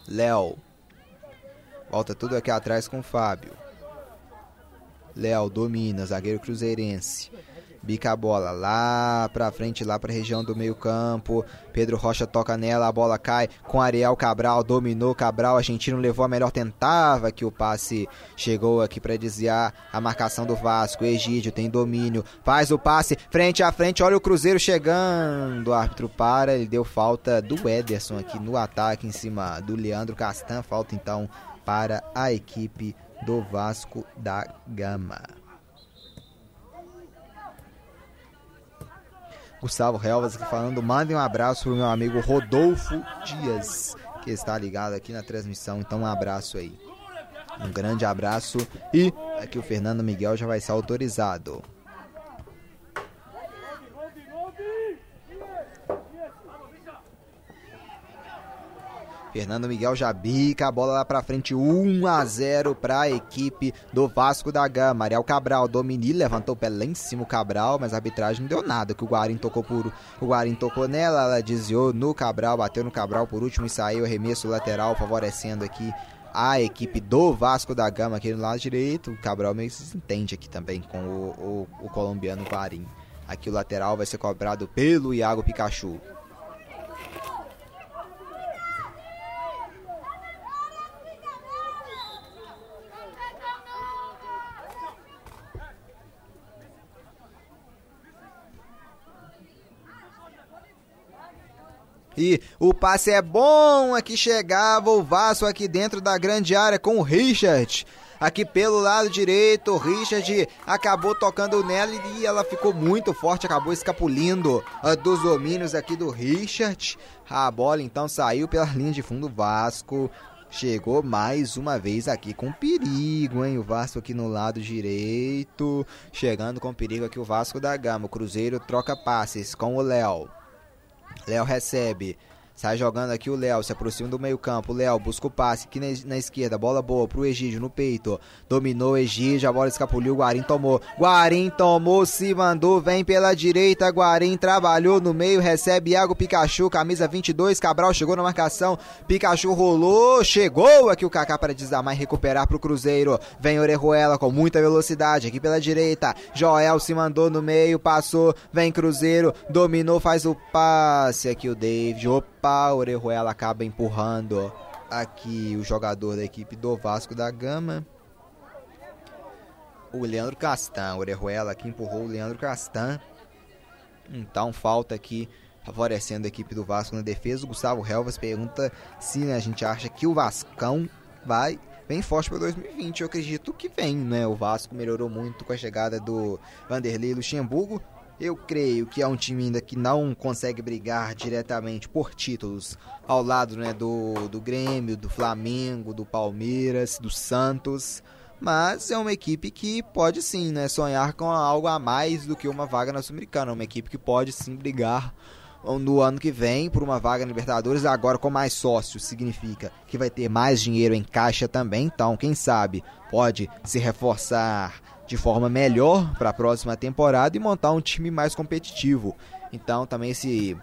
Léo Volta tudo aqui atrás com o Fábio. Léo domina, zagueiro cruzeirense. Bica a bola lá pra frente, lá pra região do meio campo. Pedro Rocha toca nela, a bola cai com Ariel Cabral, dominou Cabral, argentino levou a melhor, tentava que o passe chegou aqui para desviar a marcação do Vasco. Egídio tem domínio, faz o passe, frente a frente, olha o Cruzeiro chegando. O árbitro para, ele deu falta do Ederson aqui no ataque em cima do Leandro Castan. Falta então para a equipe do Vasco da Gama. Gustavo Helvas aqui falando, mandem um abraço pro meu amigo Rodolfo Dias, que está ligado aqui na transmissão, então um abraço aí. Um grande abraço e aqui o Fernando Miguel já vai ser autorizado. Fernando Miguel já bica a bola lá pra frente, 1 a 0 para a equipe do Vasco da Gama. Ariel Cabral, Domini levantou o pé lá em cima o Cabral, mas a arbitragem não deu nada, que o Guarim tocou por o Guarim tocou nela, ela desviou no Cabral, bateu no Cabral por último e saiu arremesso lateral favorecendo aqui a equipe do Vasco da Gama aqui no lado direito. O Cabral meio que se entende aqui também com o, o, o colombiano Guarim. Aqui o lateral vai ser cobrado pelo Iago Pikachu. E o passe é bom, aqui chegava o Vasco aqui dentro da grande área com o Richard. Aqui pelo lado direito, o Richard acabou tocando nela e ela ficou muito forte, acabou escapulindo uh, dos domínios aqui do Richard. A bola então saiu pela linha de fundo Vasco. Chegou mais uma vez aqui com perigo, hein? O Vasco aqui no lado direito. Chegando com perigo aqui o Vasco da Gama. O Cruzeiro troca passes com o Léo. Léo recebe. Sai jogando aqui o Léo, se aproxima do meio campo. Léo busca o passe aqui na, na, esquerda. Bola boa pro Egídio no peito. Dominou o Egídio, a bola escapuliu. Guarim tomou. Guarim tomou, se mandou. Vem pela direita. Guarim trabalhou no meio. Recebe Iago Pikachu, camisa 22. Cabral chegou na marcação. Pikachu rolou. Chegou aqui o Kaká para desarmar e recuperar pro Cruzeiro. Vem Orejuela com muita velocidade aqui pela direita. Joel se mandou no meio. Passou. Vem Cruzeiro. Dominou, faz o passe aqui o David. Opa o Orejuela acaba empurrando aqui o jogador da equipe do Vasco da Gama. O Leandro Castan, Orejuela que empurrou o Leandro Castan. Então falta aqui favorecendo a equipe do Vasco na defesa. O Gustavo Helvas pergunta se né, a gente acha que o Vascão vai bem forte para 2020. Eu acredito que vem, né? O Vasco melhorou muito com a chegada do Vanderlei Luxemburgo. Eu creio que é um time ainda que não consegue brigar diretamente por títulos ao lado né, do, do Grêmio, do Flamengo, do Palmeiras, do Santos. Mas é uma equipe que pode sim né, sonhar com algo a mais do que uma vaga na Sul-Americana. É uma equipe que pode sim brigar no ano que vem por uma vaga na Libertadores, agora com mais sócios, significa que vai ter mais dinheiro em caixa também. Então, quem sabe, pode se reforçar de forma melhor para a próxima temporada e montar um time mais competitivo. Então, também esse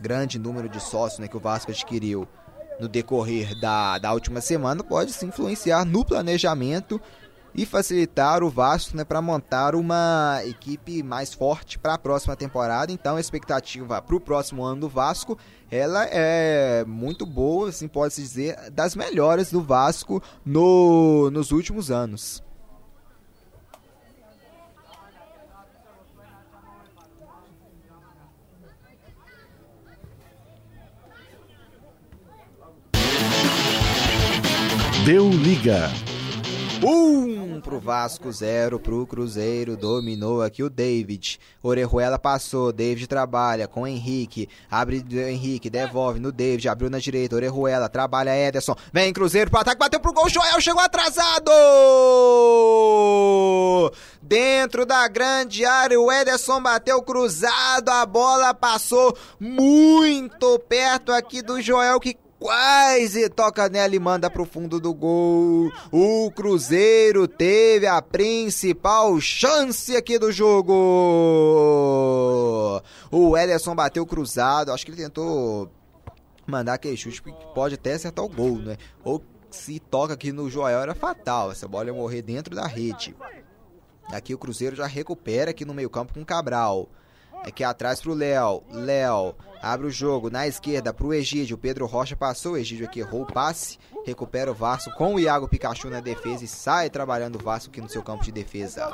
grande número de sócios né, que o Vasco adquiriu no decorrer da, da última semana pode se influenciar no planejamento e facilitar o Vasco né, para montar uma equipe mais forte para a próxima temporada. Então a expectativa para o próximo ano do Vasco ela é muito boa, assim pode-se dizer, das melhores do Vasco no, nos últimos anos. Deu liga. Um pro Vasco, zero pro Cruzeiro. Dominou aqui o David. Orejuela passou. David trabalha com Henrique. Abre Henrique, devolve no David. Abriu na direita. Orejuela trabalha Ederson. Vem Cruzeiro pro ataque. Bateu pro gol. Joel chegou atrasado. Dentro da grande área. O Ederson bateu cruzado. A bola passou muito perto aqui do Joel que quase toca nela e manda pro fundo do gol. O Cruzeiro teve a principal chance aqui do jogo. O Ederson bateu cruzado, acho que ele tentou mandar aquele chute que pode até acertar o gol, né? Ou se toca aqui no Joel era fatal, essa bola ia morrer dentro da rede. Aqui o Cruzeiro já recupera aqui no meio-campo com o Cabral. Aqui atrás pro Léo. Léo abre o jogo na esquerda pro Egídio. Pedro Rocha passou. O Egídio aqui errou o passe. Recupera o Vasco com o Iago Pikachu na defesa e sai trabalhando o Vasco aqui no seu campo de defesa.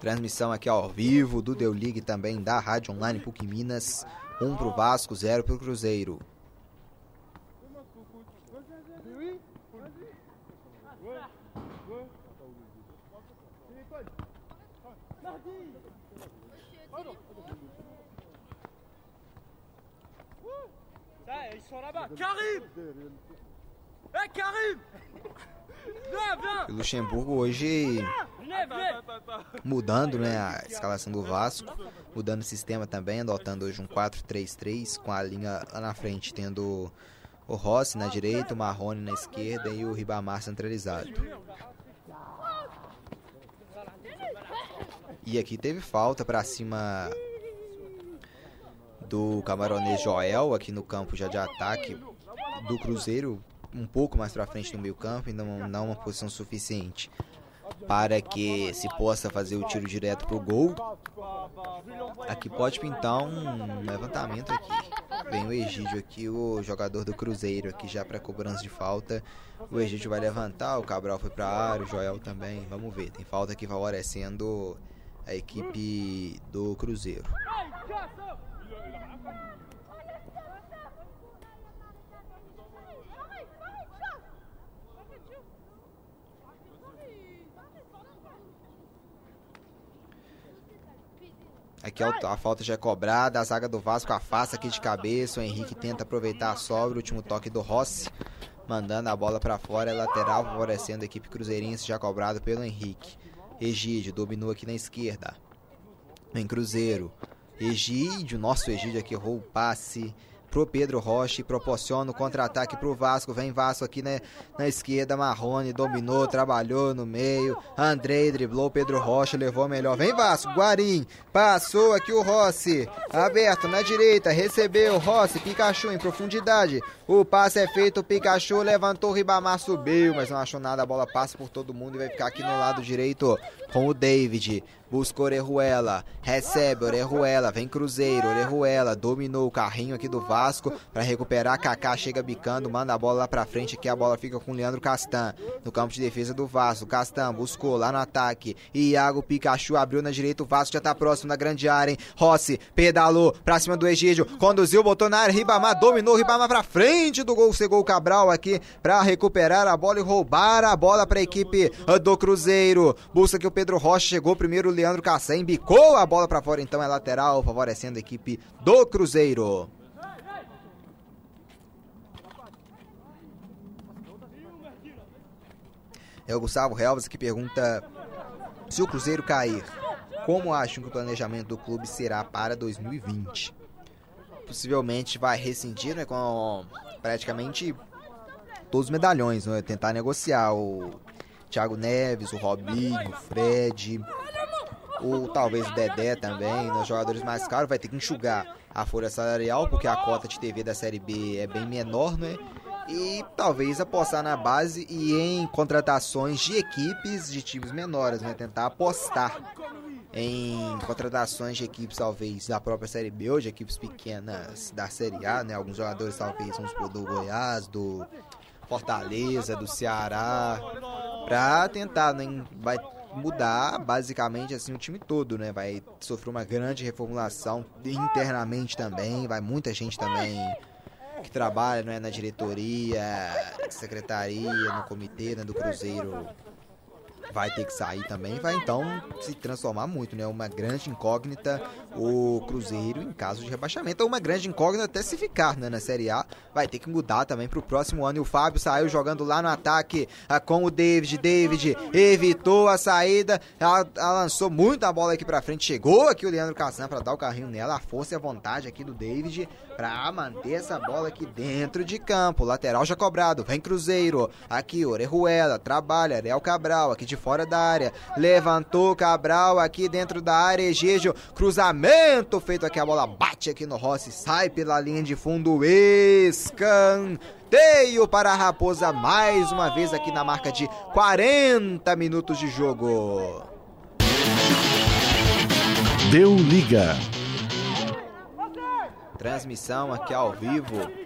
Transmissão aqui ao vivo do Deu League também da Rádio Online PUC Minas. 1 um pro Vasco, 0 pro Cruzeiro. E Luxemburgo hoje mudando né, a escalação do Vasco, mudando o sistema também, adotando hoje um 4-3-3 com a linha lá na frente, tendo o Rossi na direita, o Marrone na esquerda e o Ribamar centralizado. E aqui teve falta para cima do camaronês Joel aqui no campo já de ataque do Cruzeiro, um pouco mais para frente no meio campo, ainda não, não uma posição suficiente para que se possa fazer o tiro direto pro gol. Aqui pode pintar um levantamento aqui. Vem o Egídio aqui, o jogador do Cruzeiro aqui já para cobrança de falta. O Egídio vai levantar, o Cabral foi para área, o Joel também. Vamos ver, tem falta aqui favorecendo a equipe do Cruzeiro. Aqui a, a falta já é cobrada, a zaga do Vasco afasta aqui de cabeça, o Henrique tenta aproveitar a sobra, o último toque do Rossi, mandando a bola para fora, é lateral favorecendo a equipe cruzeirense já cobrado pelo Henrique. Egídio dominou aqui na esquerda. Vem Cruzeiro. Egídio, nosso Egídio aqui errou o passe pro Pedro Rocha e proporciona o contra-ataque pro Vasco. Vem Vasco aqui né, na esquerda, Marrone dominou, trabalhou no meio. Andrei driblou Pedro Rocha, levou melhor. Vem Vasco, Guarim, passou aqui o Rossi, aberto na direita, recebeu Rossi, Pikachu em profundidade. O passe é feito, Pikachu levantou, Ribamar subiu, mas não achou nada. A bola passa por todo mundo e vai ficar aqui no lado direito com o David. Busca Orejuela, recebe Orejuela, vem Cruzeiro, Orejuela, dominou o carrinho aqui do Vasco para recuperar. Kaká chega bicando, manda a bola lá pra frente aqui. A bola fica com Leandro Castan no campo de defesa do Vasco. Castan buscou lá no ataque. Iago Pikachu abriu na direita. O Vasco já tá próximo da grande área, hein? Rossi pedalou pra cima do Egídio, conduziu, botou na área. Ribamar dominou, Ribamar pra frente do gol. Chegou o Cabral aqui para recuperar a bola e roubar a bola pra equipe do Cruzeiro. Busca que o Pedro Rocha chegou primeiro. O Leandro Cassan bicou a bola para fora, então é lateral, favorecendo a equipe do Cruzeiro. É o Gustavo Helves que pergunta se o Cruzeiro cair, como acham que o planejamento do clube será para 2020? Possivelmente vai rescindir né, com praticamente todos os medalhões, né? Tentar negociar o Thiago Neves, o Robinho, o Fred, o talvez o Dedé também, nos jogadores mais caros, vai ter que enxugar a folha salarial, porque a cota de TV da Série B é bem menor, né? E talvez apostar na base e em contratações de equipes de times menores, né? Tentar apostar em contratações de equipes talvez da própria Série B ou de equipes pequenas da Série A, né? Alguns jogadores talvez, vamos supor, do Goiás, do Fortaleza, do Ceará, pra tentar, né? Vai mudar basicamente assim o time todo, né? Vai sofrer uma grande reformulação internamente também, vai muita gente também que trabalha né, na diretoria, secretaria, no comitê né, do Cruzeiro vai ter que sair também, vai então se transformar muito, né? Uma grande incógnita o Cruzeiro em caso de rebaixamento, ou uma grande incógnita até se ficar né, na Série A, vai ter que mudar também para o próximo ano. E o Fábio saiu jogando lá no ataque ah, com o David. David evitou a saída, lançou muito a bola aqui para frente, chegou aqui o Leandro Cassan para dar o carrinho nela, a força e a vontade aqui do David para manter essa bola aqui dentro de campo. Lateral já cobrado, vem Cruzeiro, aqui Orejuela, trabalha, Ariel Cabral aqui de fora da área, levantou Cabral aqui dentro da área, Egejo, cruzamento feito aqui, a bola bate aqui no Rossi, sai pela linha de fundo, escanteio para a Raposa, mais uma vez aqui na marca de 40 minutos de jogo. Deu liga. Transmissão aqui ao vivo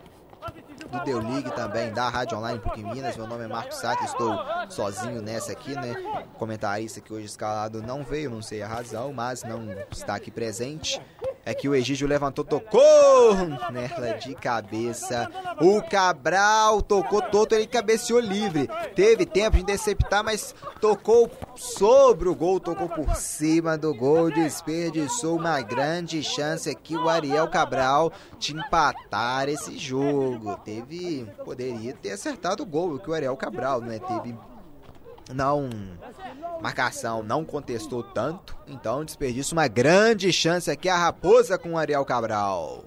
do Deu Ligue também, da Rádio Online PUC Minas. Meu nome é Marcos Sato, estou sozinho nessa aqui, né? Comentarista que hoje escalado não veio, não sei a razão, mas não está aqui presente. É que o Egídio levantou, tocou nela de cabeça. O Cabral tocou todo, ele cabeceou livre. Teve tempo de interceptar, mas tocou sobre o gol, tocou por cima do gol. Desperdiçou uma grande chance aqui o Ariel Cabral de empatar esse jogo. Teve, poderia ter acertado o gol, que o Ariel Cabral, né? Teve não marcação não contestou tanto, então desperdício uma grande chance aqui a Raposa com o Ariel Cabral.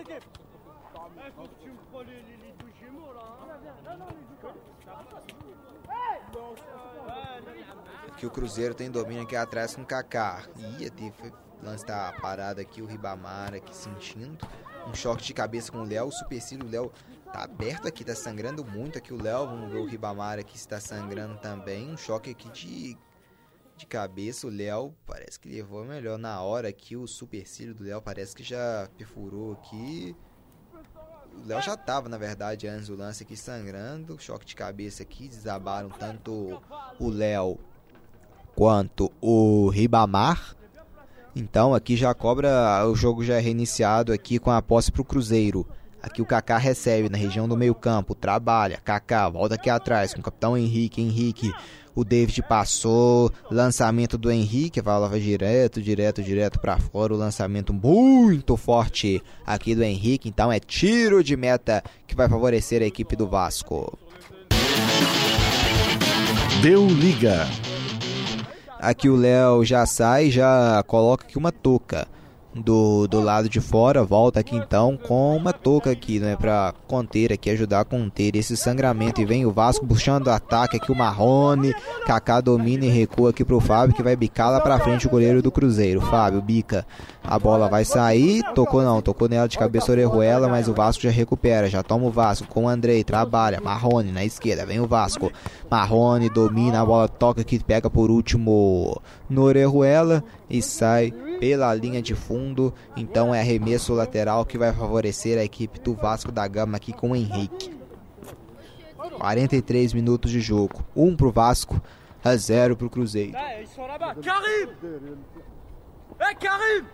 Allez, rentre ton équipe Eh, faut que tu me prends les, les, les deux gémeaux là hein. Non, non, les deux Que o Cruzeiro tem domínio aqui atrás com o Kaká. Ia ter lance tá parado aqui, o Ribamar aqui sentindo. Um choque de cabeça com o Léo. O supercílio, o Léo tá aberto aqui, tá sangrando muito aqui o Léo. Vamos ver o Ribamar aqui se tá sangrando também. Um choque aqui de, de cabeça. O Léo parece que levou melhor na hora aqui. O supercílio do Léo parece que já perfurou aqui. O Léo já tava, na verdade, antes do lance aqui sangrando. Choque de cabeça aqui. Desabaram tanto o Léo quanto o Ribamar. Então aqui já cobra, o jogo já é reiniciado aqui com a posse pro Cruzeiro. Aqui o Kaká recebe na região do meio-campo, trabalha, Kaká volta aqui atrás com o capitão Henrique, Henrique, o David passou, lançamento do Henrique, a bola vai direto, direto, direto para fora, o lançamento muito forte aqui do Henrique, então é tiro de meta que vai favorecer a equipe do Vasco. Deu liga. Aqui o Léo já sai, já coloca aqui uma touca do, do lado de fora, volta aqui então com uma touca aqui, né, pra conter aqui, ajudar a conter esse sangramento. E vem o Vasco puxando o ataque aqui, o Marrone, Kaká domina e recua aqui pro Fábio, que vai bicar lá pra frente o goleiro do Cruzeiro. Fábio bica, a bola vai sair, tocou não, tocou nela de cabeça Orejuela, mas o Vasco já recupera, já toma o Vasco com o Andrei, trabalha, Marrone na esquerda, vem o Vasco, Marrone domina, a bola toca aqui, pega por último no Orejuela e sai pela linha de fundo, então é arremesso lateral que vai favorecer a equipe do Vasco da Gama aqui com o Henrique. 43 minutos de jogo, 1 um pro Vasco, a 0 pro Cruzeiro. Eh, ils sont là-bas. Karim Eh, Karim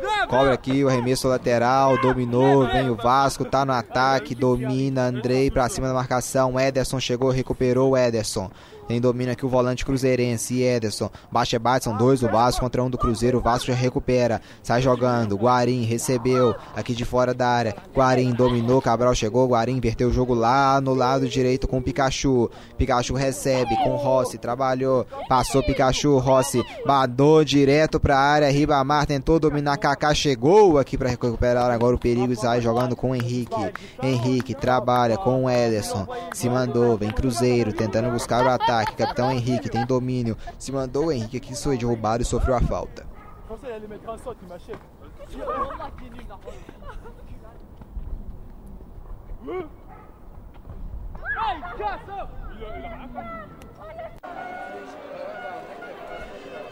Viens, Cobra aqui o arremesso lateral, dominou, vem o Vasco, tá no ataque, domina, Andrei pra cima da marcação, Ederson chegou, recuperou o Ederson. Tem domínio aqui o volante cruzeirense, Ederson. Baixa bate, são dois do Vasco contra um do Cruzeiro. O Vasco já recupera, sai jogando. Guarim recebeu aqui de fora da área. Guarim dominou, Cabral chegou. Guarim inverteu o jogo lá no lado direito com o Pikachu. Pikachu recebe com Rossi, trabalhou, passou Pikachu. Rossi badou direto pra área. Ribamar tentou dominar, Kaká chegou aqui para recuperar agora o perigo. Sai jogando com o Henrique. Henrique trabalha com o Ederson. Se mandou, vem Cruzeiro tentando buscar o ataque. Capitão Henrique tem domínio. Se mandou o Henrique aqui, foi derrubado e sofreu a falta.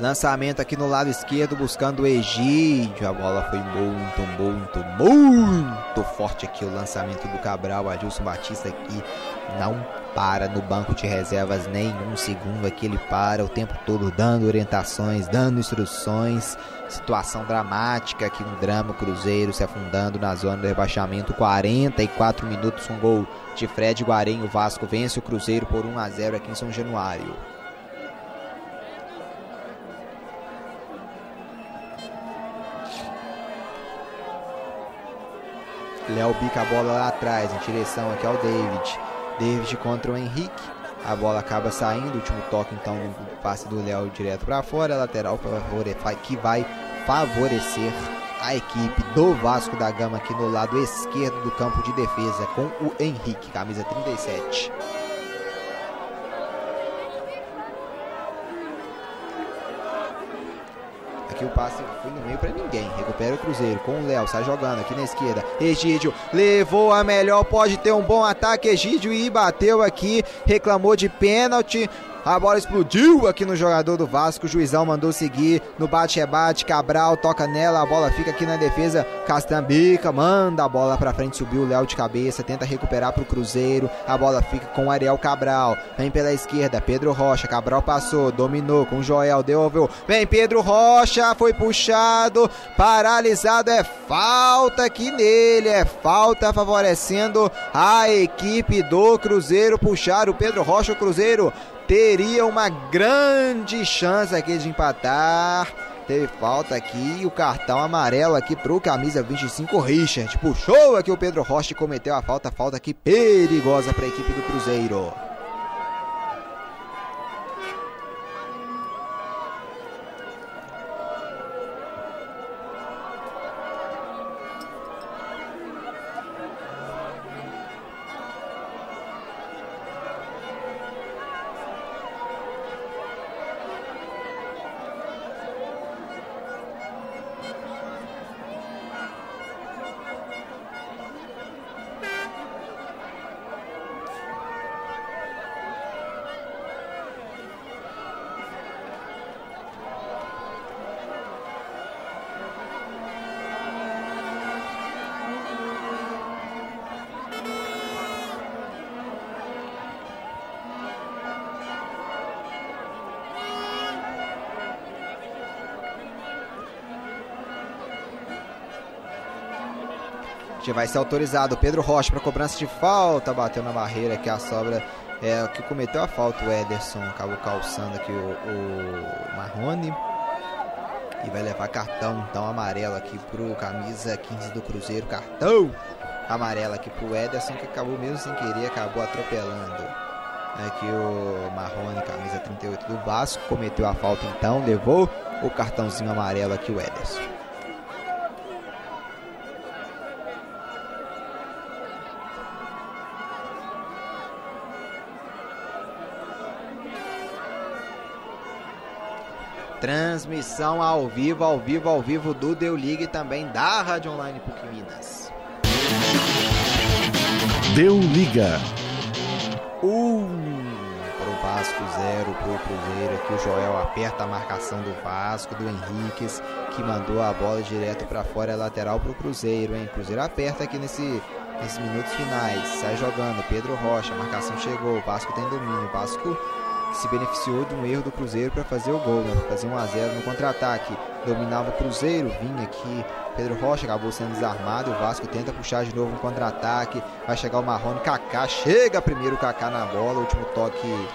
Lançamento aqui no lado esquerdo, buscando o Egídio. A bola foi muito, muito, muito forte aqui. O lançamento do Cabral. Adilson Batista aqui não para no banco de reservas nem um segundo. Aqui ele para o tempo todo, dando orientações, dando instruções. Situação dramática aqui, um drama. Cruzeiro se afundando na zona do rebaixamento. 44 minutos, um gol de Fred Guarém. O Vasco vence o Cruzeiro por 1 a 0 aqui em São Januário. Léo bica a bola lá atrás, em direção aqui ao David. David contra o Henrique. A bola acaba saindo, último toque então no passe do Léo direto para fora, lateral que vai favorecer a equipe do Vasco da Gama aqui no lado esquerdo do campo de defesa com o Henrique, camisa 37. Aqui o passe foi no meio para ninguém. Recupera o Cruzeiro com o Léo. Sai jogando aqui na esquerda. Egídio levou a melhor. Pode ter um bom ataque. Egídio e bateu aqui. Reclamou de pênalti. A bola explodiu aqui no jogador do Vasco. O juizão mandou seguir no bate-rebate. Cabral toca nela. A bola fica aqui na defesa. Castambica manda a bola pra frente. Subiu o Léo de cabeça. Tenta recuperar pro Cruzeiro. A bola fica com o Ariel Cabral. Vem pela esquerda. Pedro Rocha. Cabral passou. Dominou com o Joel. Devolveu. Vem Pedro Rocha. Foi puxado. Paralisado. É falta aqui nele. É falta favorecendo a equipe do Cruzeiro. Puxar o Pedro Rocha. O Cruzeiro teria uma grande chance aqui de empatar. Teve falta aqui, o cartão amarelo aqui pro camisa 25 Richard. Puxou aqui o Pedro Rocha e cometeu a falta, falta aqui perigosa para a equipe do Cruzeiro. Vai ser autorizado. Pedro Rocha para cobrança de falta. Bateu na barreira que a sobra é que cometeu a falta. O Ederson acabou calçando aqui o, o Marrone. E vai levar cartão então amarelo aqui pro camisa 15 do Cruzeiro. Cartão amarelo aqui pro Ederson que acabou mesmo sem querer, acabou atropelando. Aqui o Marrone, camisa 38 do Vasco, cometeu a falta então, levou o cartãozinho amarelo aqui o Ederson. Transmissão ao vivo, ao vivo, ao vivo do Deu Liga e também da Rádio Online PUC Minas. Deu Liga. Um para o Vasco, zero para o Cruzeiro. Aqui o Joel aperta a marcação do Vasco, do Henriques, que mandou a bola direto para fora, lateral para o Cruzeiro, hein? Cruzeiro aperta aqui nesse, nesses minutos finais, sai jogando. Pedro Rocha, marcação chegou, o Vasco tem domínio, o Vasco se beneficiou de um erro do Cruzeiro para fazer o gol, né? Fazer 1 a 0 no contra-ataque. Dominava o Cruzeiro, vinha aqui. Pedro Rocha acabou sendo desarmado. O Vasco tenta puxar de novo no contra-ataque. Vai chegar o Marrone. Kaká chega primeiro o Kaká na bola. Último toque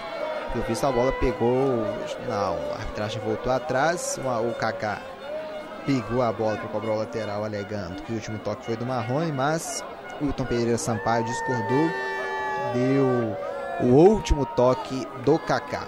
pelo visto a bola pegou. Não, a arbitragem voltou atrás. O Kaká pegou a bola para cobrar o lateral, alegando que o último toque foi do Marrone, mas o Wilton Pereira Sampaio discordou, deu o último toque do Kaká.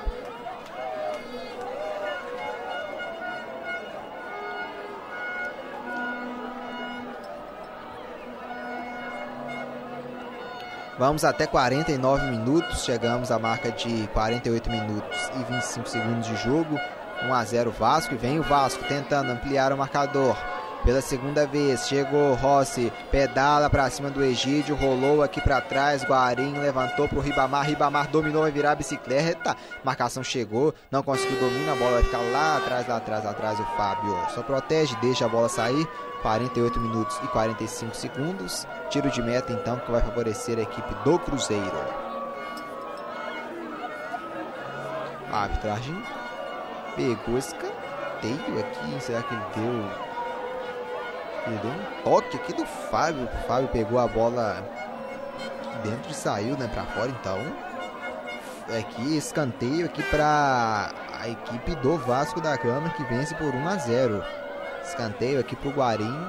Vamos até 49 minutos, chegamos à marca de 48 minutos e 25 segundos de jogo. 1 a 0 Vasco e vem o Vasco tentando ampliar o marcador. Pela segunda vez, chegou Rossi, pedala para cima do Egídio, rolou aqui para trás, Guarim levantou pro Ribamar, Ribamar dominou, vai virar a bicicleta, marcação chegou, não conseguiu domínio, a bola vai ficar lá atrás, lá atrás, lá atrás, o Fábio só protege, deixa a bola sair, 48 minutos e 45 segundos, tiro de meta então que vai favorecer a equipe do Cruzeiro. A arbitragem. Pegou escanteio aqui, será que ele deu ele deu um toque aqui do Fábio. O Fábio pegou a bola dentro e saiu né, para fora. Então, aqui escanteio aqui para a equipe do Vasco da Gama que vence por 1 a 0. Escanteio aqui para o Guarim.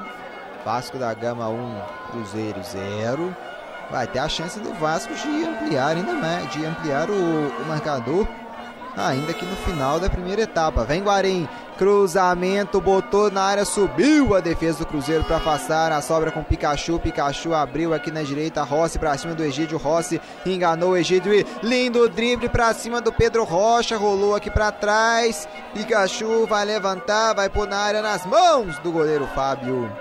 Vasco da Gama 1, Cruzeiro 0. Vai ter a chance do Vasco de ampliar ainda mais, de ampliar o, o marcador ainda que no final da primeira etapa. Vem Guarim, cruzamento, botou na área, subiu a defesa do Cruzeiro para afastar a sobra com Pikachu. Pikachu abriu aqui na direita, Rossi para cima do Egídio. Rossi enganou o Egídio e lindo drible para cima do Pedro Rocha, rolou aqui para trás. Pikachu vai levantar, vai pôr na área nas mãos do goleiro Fábio.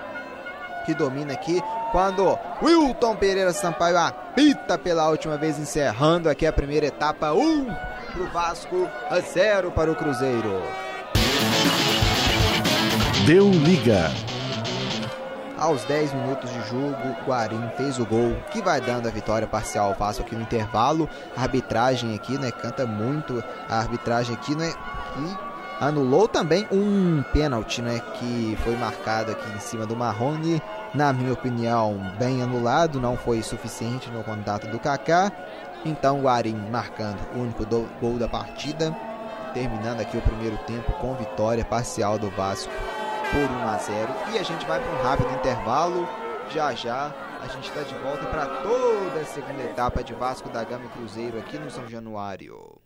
Que domina aqui quando Wilton Pereira Sampaio apita pela última vez, encerrando aqui a primeira etapa. Um para o Vasco, a zero para o Cruzeiro. Deu liga. Aos 10 minutos de jogo, Guarim fez o gol que vai dando a vitória parcial ao Vasco aqui no intervalo. A arbitragem aqui, né, canta muito. A arbitragem aqui, né, e anulou também um pênalti, né, que foi marcado aqui em cima do Marrone. Na minha opinião, bem anulado, não foi suficiente no contato do Kaká. Então, Guarim marcando o único gol da partida, terminando aqui o primeiro tempo com vitória parcial do Vasco por 1 a 0. E a gente vai para um rápido intervalo. Já já a gente está de volta para toda a segunda etapa de Vasco da Gama e Cruzeiro aqui no São Januário.